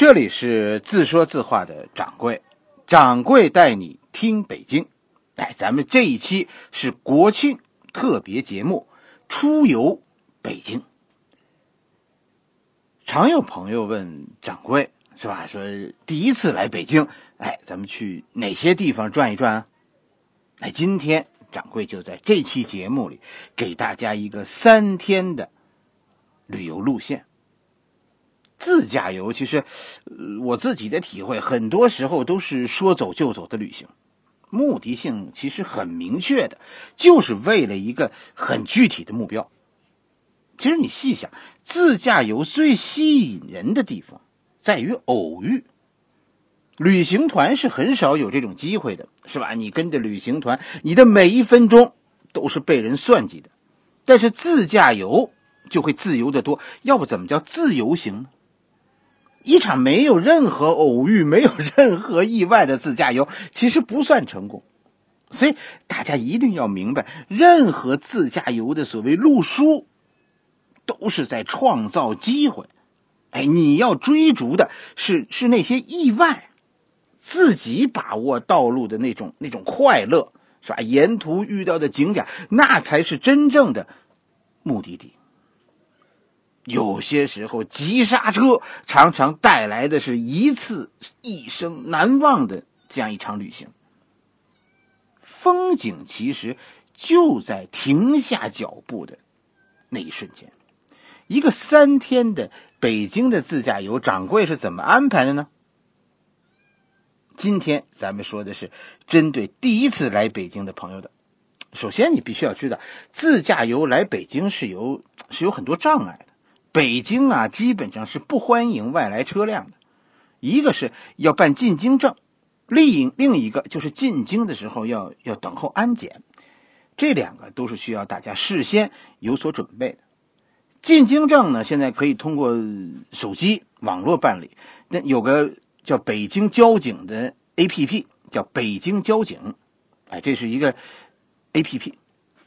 这里是自说自话的掌柜，掌柜带你听北京。哎，咱们这一期是国庆特别节目，出游北京。常有朋友问掌柜，是吧？说第一次来北京，哎，咱们去哪些地方转一转啊？哎，今天掌柜就在这期节目里给大家一个三天的旅游路线。自驾游其实，我自己的体会，很多时候都是说走就走的旅行，目的性其实很明确的，就是为了一个很具体的目标。其实你细想，自驾游最吸引人的地方在于偶遇。旅行团是很少有这种机会的，是吧？你跟着旅行团，你的每一分钟都是被人算计的。但是自驾游就会自由的多，要不怎么叫自由行呢？一场没有任何偶遇、没有任何意外的自驾游，其实不算成功。所以大家一定要明白，任何自驾游的所谓路书，都是在创造机会。哎，你要追逐的是是那些意外，自己把握道路的那种那种快乐，是吧？沿途遇到的景点，那才是真正的目的地。有些时候，急刹车常常带来的是一次一生难忘的这样一场旅行。风景其实就在停下脚步的那一瞬间。一个三天的北京的自驾游，掌柜是怎么安排的呢？今天咱们说的是针对第一次来北京的朋友的。首先，你必须要知道，自驾游来北京是有是有很多障碍的。北京啊，基本上是不欢迎外来车辆的。一个是要办进京证，另另一个就是进京的时候要要等候安检，这两个都是需要大家事先有所准备的。进京证呢，现在可以通过手机网络办理，那有个叫北京交警的 APP，叫北京交警，哎，这是一个 APP。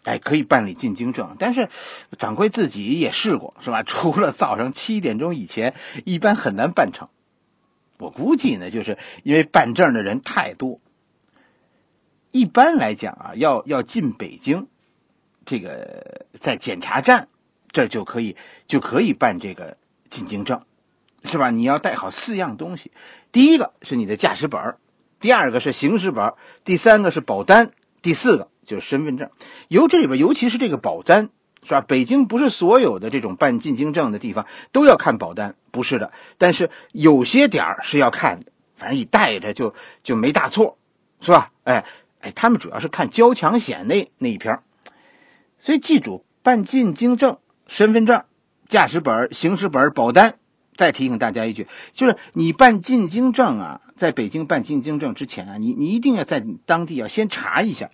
哎，可以办理进京证，但是掌柜自己也试过，是吧？除了早上七点钟以前，一般很难办成。我估计呢，就是因为办证的人太多。一般来讲啊，要要进北京，这个在检查站这就可以就可以办这个进京证，是吧？你要带好四样东西，第一个是你的驾驶本第二个是行驶本第三个是保单，第四个。就是身份证，由这里边，尤其是这个保单，是吧？北京不是所有的这种办进京证的地方都要看保单，不是的。但是有些点儿是要看，反正你带着就就没大错，是吧？哎哎，他们主要是看交强险那那一篇所以记住，办进京证、身份证、驾驶本、行驶本、保单。再提醒大家一句，就是你办进京证啊，在北京办进京证之前啊，你你一定要在当地要先查一下。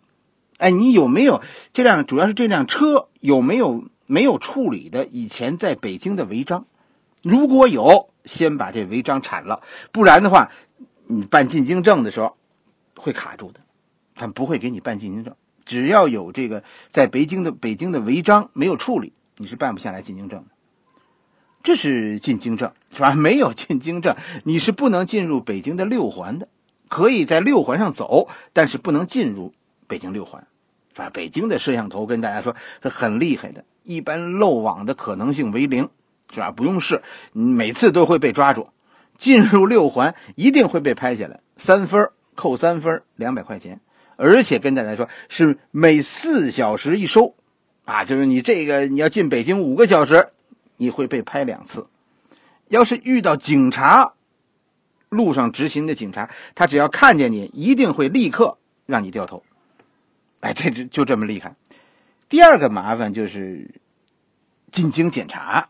哎，你有没有这辆？主要是这辆车有没有没有处理的以前在北京的违章？如果有，先把这违章铲了，不然的话，你办进京证的时候会卡住的，他不会给你办进京证。只要有这个在北京的北京的违章没有处理，你是办不下来进京证的。这是进京证是吧？没有进京证，你是不能进入北京的六环的。可以在六环上走，但是不能进入北京六环。啊？北京的摄像头跟大家说是很厉害的，一般漏网的可能性为零，是吧？不用试，每次都会被抓住。进入六环一定会被拍下来，三分扣三分，两百块钱。而且跟大家说是每四小时一收，啊，就是你这个你要进北京五个小时，你会被拍两次。要是遇到警察，路上执行的警察，他只要看见你，一定会立刻让你掉头。哎，这就就这么厉害。第二个麻烦就是进京检查，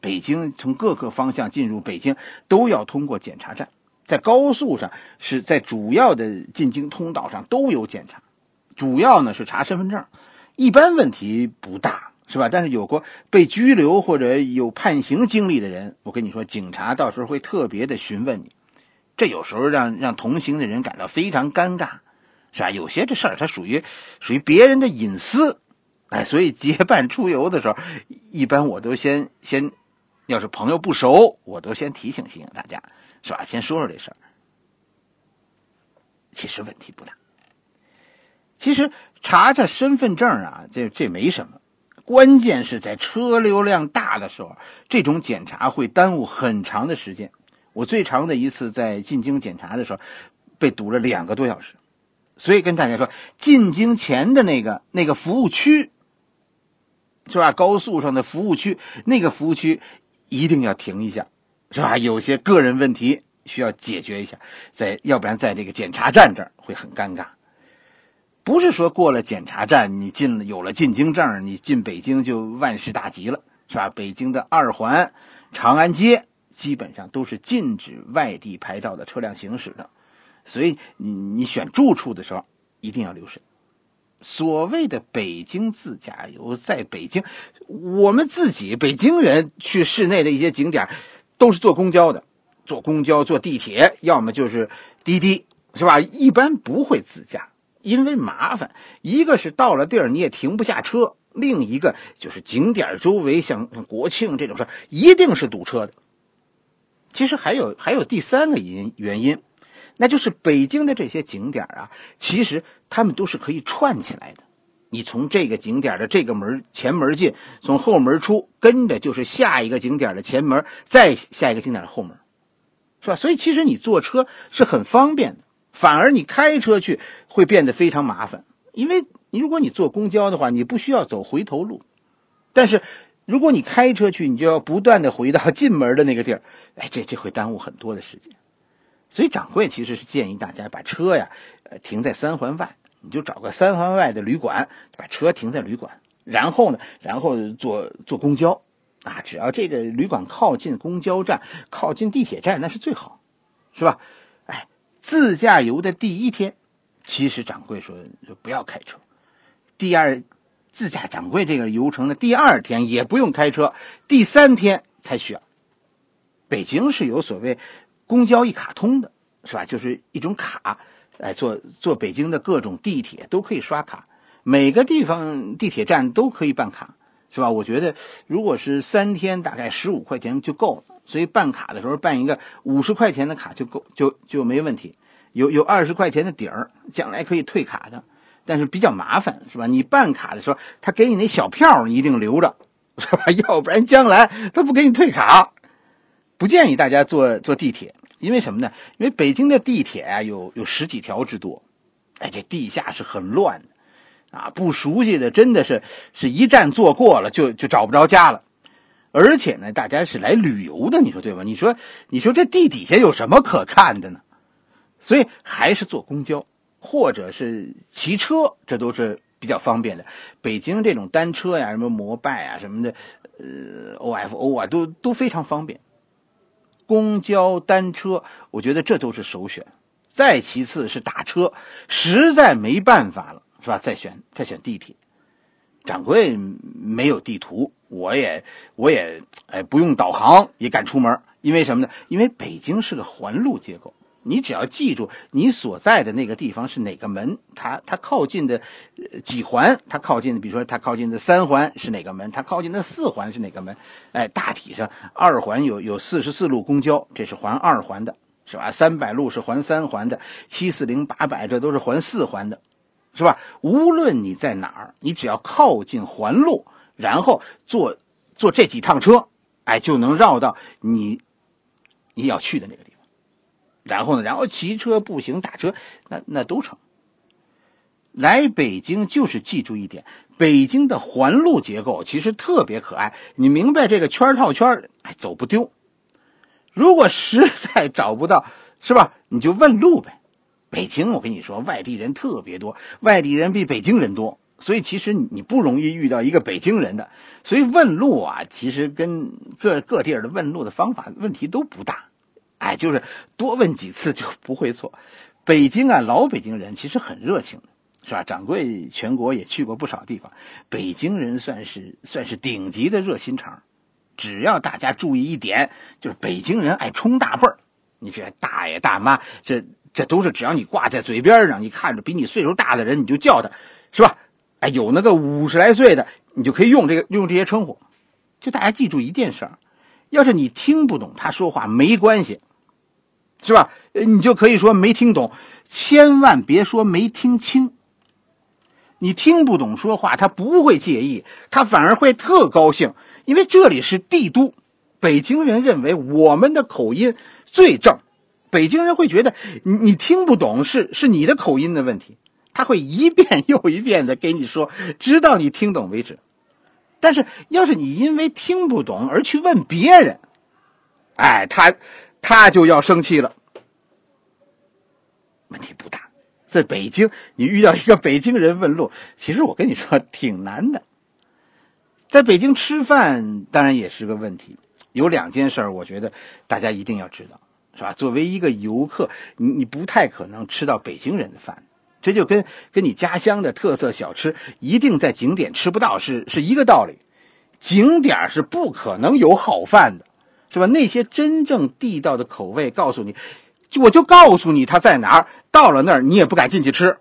北京从各个方向进入北京都要通过检查站，在高速上是在主要的进京通道上都有检查，主要呢是查身份证，一般问题不大，是吧？但是有过被拘留或者有判刑经历的人，我跟你说，警察到时候会特别的询问你，这有时候让让同行的人感到非常尴尬。是吧？有些这事儿它属于属于别人的隐私，哎，所以结伴出游的时候，一般我都先先要是朋友不熟，我都先提醒提醒大家，是吧？先说说这事儿。其实问题不大。其实查查身份证啊，这这没什么。关键是在车流量大的时候，这种检查会耽误很长的时间。我最长的一次在进京检查的时候，被堵了两个多小时。所以跟大家说，进京前的那个那个服务区，是吧？高速上的服务区，那个服务区一定要停一下，是吧？有些个人问题需要解决一下，在要不然在这个检查站这儿会很尴尬。不是说过了检查站，你进了有了进京证，你进北京就万事大吉了，是吧？北京的二环、长安街基本上都是禁止外地牌照的车辆行驶的，所以你你选住处的时候一定要留神。所谓的北京自驾游，在北京，我们自己北京人去市内的一些景点，都是坐公交的，坐公交、坐地铁，要么就是滴滴，是吧？一般不会自驾。因为麻烦，一个是到了地儿你也停不下车，另一个就是景点周围像像国庆这种事儿，一定是堵车的。其实还有还有第三个因原因，那就是北京的这些景点啊，其实他们都是可以串起来的。你从这个景点的这个门前门进，从后门出，跟着就是下一个景点的前门，再下一个景点的后门，是吧？所以其实你坐车是很方便的。反而你开车去会变得非常麻烦，因为你如果你坐公交的话，你不需要走回头路，但是如果你开车去，你就要不断的回到 进门的那个地儿，哎，这这会耽误很多的时间。所以掌柜其实是建议大家把车呀，呃，停在三环外，你就找个三环外的旅馆，把车停在旅馆，然后呢，然后坐坐公交，啊，只要这个旅馆靠近公交站、靠近地铁站，那是最好，是吧？哎自驾游的第一天，其实掌柜说不要开车。第二，自驾掌柜这个游程的第二天也不用开车，第三天才需要。北京是有所谓公交一卡通的，是吧？就是一种卡，哎坐坐北京的各种地铁都可以刷卡，每个地方地铁站都可以办卡，是吧？我觉得如果是三天，大概十五块钱就够了。所以办卡的时候办一个五十块钱的卡就够，就就没问题。有有二十块钱的底儿，将来可以退卡的，但是比较麻烦，是吧？你办卡的时候，他给你那小票你一定留着，是吧？要不然将来他不给你退卡。不建议大家坐坐地铁，因为什么呢？因为北京的地铁啊有有十几条之多，哎，这地下是很乱的，啊，不熟悉的真的是是一站坐过了就就找不着家了。而且呢，大家是来旅游的，你说对吧？你说，你说这地底下有什么可看的呢？所以还是坐公交，或者是骑车，这都是比较方便的。北京这种单车呀，什么摩拜啊，什么的，呃，OFO 啊，都都非常方便。公交、单车，我觉得这都是首选。再其次是打车，实在没办法了，是吧？再选再选地铁。掌柜没有地图。我也我也哎不用导航也敢出门，因为什么呢？因为北京是个环路结构，你只要记住你所在的那个地方是哪个门，它它靠近的几环，它靠近的，比如说它靠近的三环是哪个门，它靠近的四环是哪个门，哎，大体上二环有有四十四路公交，这是环二环的，是吧？三百路是环三环的，七四零八百这都是环四环的，是吧？无论你在哪儿，你只要靠近环路。然后坐坐这几趟车，哎，就能绕到你你要去的那个地方。然后呢，然后骑车、步行、打车，那那都成。来北京就是记住一点：北京的环路结构其实特别可爱。你明白这个圈套圈，哎，走不丢。如果实在找不到，是吧？你就问路呗。北京，我跟你说，外地人特别多，外地人比北京人多。所以其实你不容易遇到一个北京人的，所以问路啊，其实跟各各地儿的问路的方法问题都不大，哎，就是多问几次就不会错。北京啊，老北京人其实很热情，是吧？掌柜全国也去过不少地方，北京人算是算是顶级的热心肠。只要大家注意一点，就是北京人爱冲大辈儿，你这大爷大妈，这这都是只要你挂在嘴边上，你看着比你岁数大的人，你就叫他，是吧？哎，有那个五十来岁的，你就可以用这个用这些称呼。就大家记住一件事儿，要是你听不懂他说话，没关系，是吧？你就可以说没听懂，千万别说没听清。你听不懂说话，他不会介意，他反而会特高兴，因为这里是帝都，北京人认为我们的口音最正，北京人会觉得你你听不懂是是你的口音的问题，他会一遍 又一遍的给你说，直到你听懂为止。但是要是你因为听不懂而去问别人，哎，他他就要生气了。问题不大。在北京，你遇到一个北京人问路，其实我跟你说挺难的。在北京吃饭当然也是个问题，有两件事儿，我觉得大家一定要知道，是吧？作为一个游客，你你不太可能吃到北京人的饭，这就跟跟你家乡的特色小吃一定在景点吃不到是是一个道理。景点是不可能有好饭的，是吧？那些真正地道的口味，告诉你。我就告诉你它在哪儿，到了那儿你也不敢进去吃，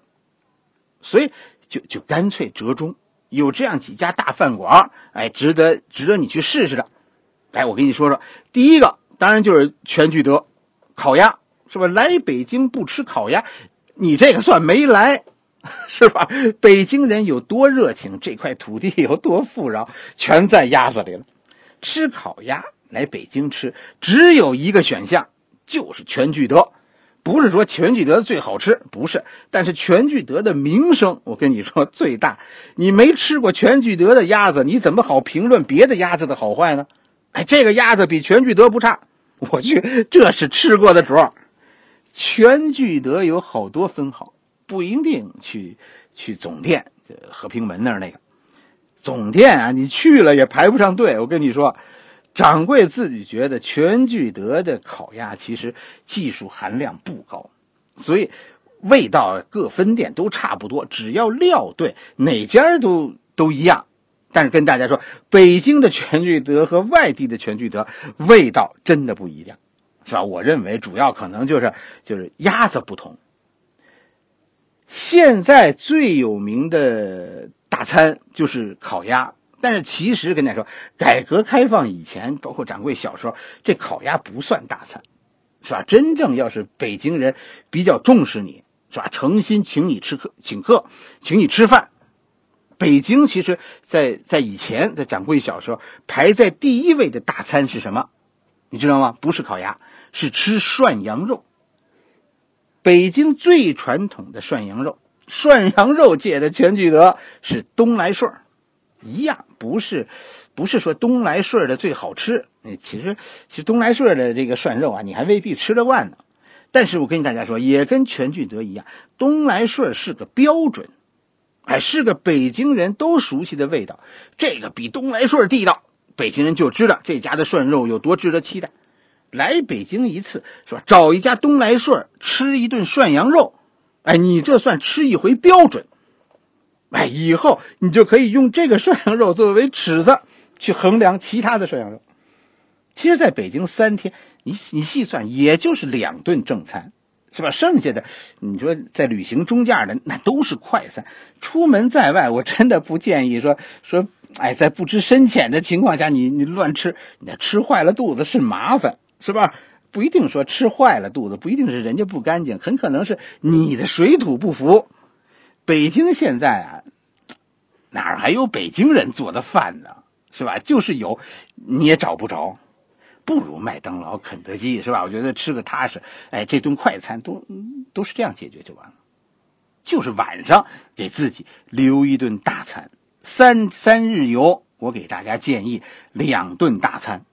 所以就就干脆折中，有这样几家大饭馆哎，值得值得你去试试的。哎，我跟你说说，第一个当然就是全聚德，烤鸭是吧？来北京不吃烤鸭，你这个算没来，是吧？北京人有多热情，这块土地有多富饶，全在鸭子里了。吃烤鸭来北京吃，只有一个选项。就是全聚德，不是说全聚德最好吃，不是。但是全聚德的名声，我跟你说最大。你没吃过全聚德的鸭子，你怎么好评论别的鸭子的好坏呢？哎，这个鸭子比全聚德不差，我去，这是吃过的主儿。全聚德有好多分号，不一定去去总店，和平门那儿那个总店啊，你去了也排不上队。我跟你说。掌柜自己觉得全聚德的烤鸭其实技术含量不高，所以味道各分店都差不多，只要料对，哪家都都一样。但是跟大家说，北京的全聚德和外地的全聚德味道真的不一样，是吧？我认为主要可能就是就是鸭子不同。现在最有名的大餐就是烤鸭。但是其实跟大家说，改革开放以前，包括掌柜小时候，这烤鸭不算大餐，是吧？真正要是北京人比较重视你，是吧？诚心请你吃客，请客，请你吃饭。北京其实，在在以前，在掌柜小时候，排在第一位的大餐是什么？你知道吗？不是烤鸭，是吃涮羊肉。北京最传统的涮羊肉，涮羊肉界的全聚德是东来顺一样不是，不是说东来顺的最好吃。其实，其实东来顺的这个涮肉啊，你还未必吃得惯呢。但是我跟大家说，也跟全聚德一样，东来顺是个标准，哎，是个北京人都熟悉的味道。这个比东来顺地道，北京人就知道这家的涮肉有多值得期待。来北京一次是吧？找一家东来顺吃一顿涮羊肉，哎，你这算吃一回标准。哎，以后你就可以用这个涮羊肉作为尺子去衡量其他的涮羊肉。其实，在北京三天，你你细算，也就是两顿正餐，是吧？剩下的，你说在旅行中间的那都是快餐。出门在外，我真的不建议说说，哎，在不知深浅的情况下，你你乱吃，你吃坏了肚子是麻烦，是吧？不一定说吃坏了肚子，不一定是人家不干净，很可能是你的水土不服。北京现在啊，哪还有北京人做的饭呢？是吧？就是有，你也找不着，不如麦当劳、肯德基，是吧？我觉得吃个踏实。哎，这顿快餐都都是这样解决就完了，就是晚上给自己留一顿大餐。三三日游，我给大家建议两顿大餐，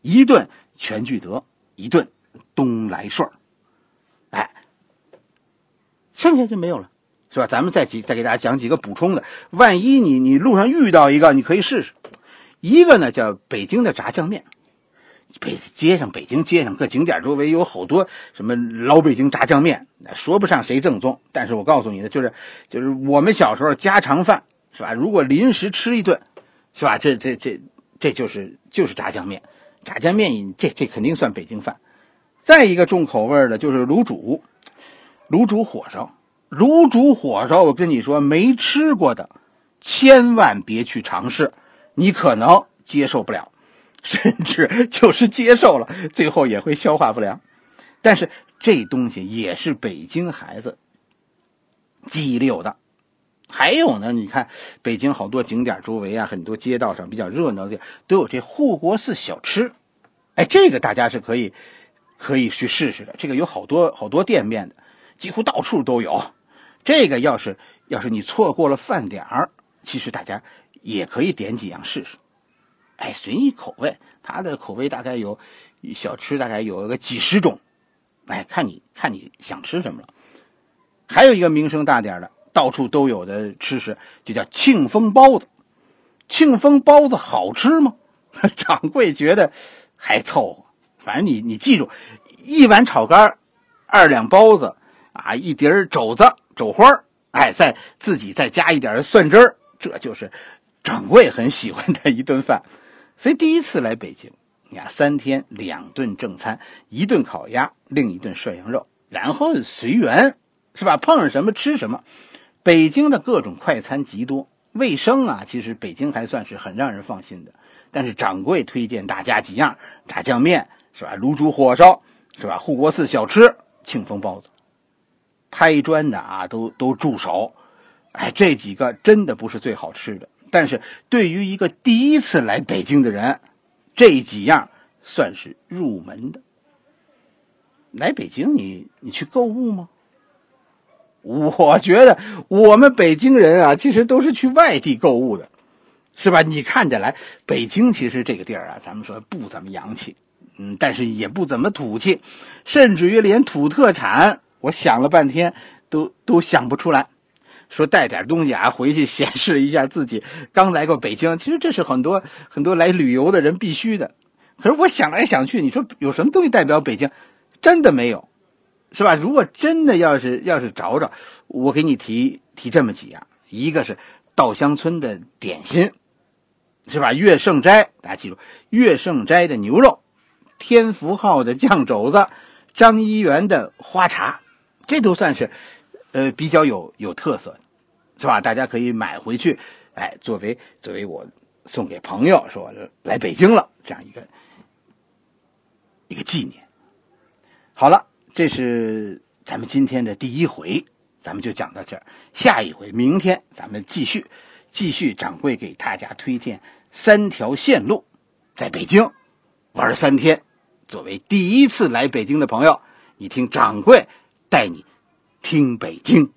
一顿全聚德，一顿东来顺哎，剩下就没有了。是吧？咱们再几再给大家讲几个补充的，万一你你路上遇到一个，你可以试试。一个呢叫北京的炸酱面，北街上北京街上各景点周围有好多什么老北京炸酱面，说不上谁正宗，但是我告诉你的就是就是我们小时候家常饭，是吧？如果临时吃一顿，是吧？这这这这就是就是炸酱面，炸酱面这这肯定算北京饭。再一个重口味的就是卤煮，卤煮火烧。卤煮火烧，我跟你说，没吃过的，千万别去尝试，你可能接受不了。甚至就是接受了，最后也会消化不良。但是这东西也是北京孩子记忆里有的。还有呢，你看北京好多景点周围啊，很多街道上比较热闹的都有这护国寺小吃。哎，这个大家是可以可以去试试的。这个有好多好多店面的，几乎到处都有。这个要是要是你错过了饭点儿，其实大家也可以点几样试试。哎，随你口味，它的口味大概有小吃，大概有个几十种。哎，看你看你想吃什么了。还有一个名声大点的，到处都有的吃食，就叫庆丰包子。庆丰包子好吃吗？掌柜觉得还凑合。反正你你记住，一碗炒肝，二两包子，啊，一碟肘子肘花哎，再自己再加一点蒜汁儿，这就是掌柜很喜欢的一顿饭。所以第一次来北京，你看三天两顿正餐，一顿烤鸭，另一顿涮羊肉，然后随缘，是吧？碰上什么吃什么。北京的各种快餐极多，卫生啊，其实北京还算是很让人放心的。但是掌柜推荐大家几样：炸酱面，是吧？卤煮火烧，是吧？护国寺小吃，庆丰包子。拍砖的啊，都都住手！哎，这几个真的不是最好吃的。但是对于一个第一次来北京的人，这几样算是入门的。来北京，你你去购物吗？我觉得我们北京人啊，其实都是去外地购物的，是吧？你看起来，北京其实这个地儿啊，咱们说不怎么洋气，嗯，但是也不怎么土气，甚至于连土特产，我想了半天都都想不出来。说带点东西啊，回去显示一下自己刚来过北京。其实这是很多很多来旅游的人必须的。可是我想来想去，你说有什么东西代表北京？真的没有，是吧？如果真的要是要是找找，我给你提提这么几样：一个是稻香村的点心，是吧？月盛斋，大家记住，月盛斋的牛肉，天福号的酱肘子，张一元的花茶，这都算是。呃，比较有有特色，是吧？大家可以买回去，哎，作为作为我送给朋友，说来北京了这样一个一个纪念。好了，这是咱们今天的第一回，咱们就讲到这儿。下一回，明天咱们继续继续，掌柜给大家推荐三条线路，在北京玩三天。作为第一次来北京的朋友，你听掌柜带你。听北京。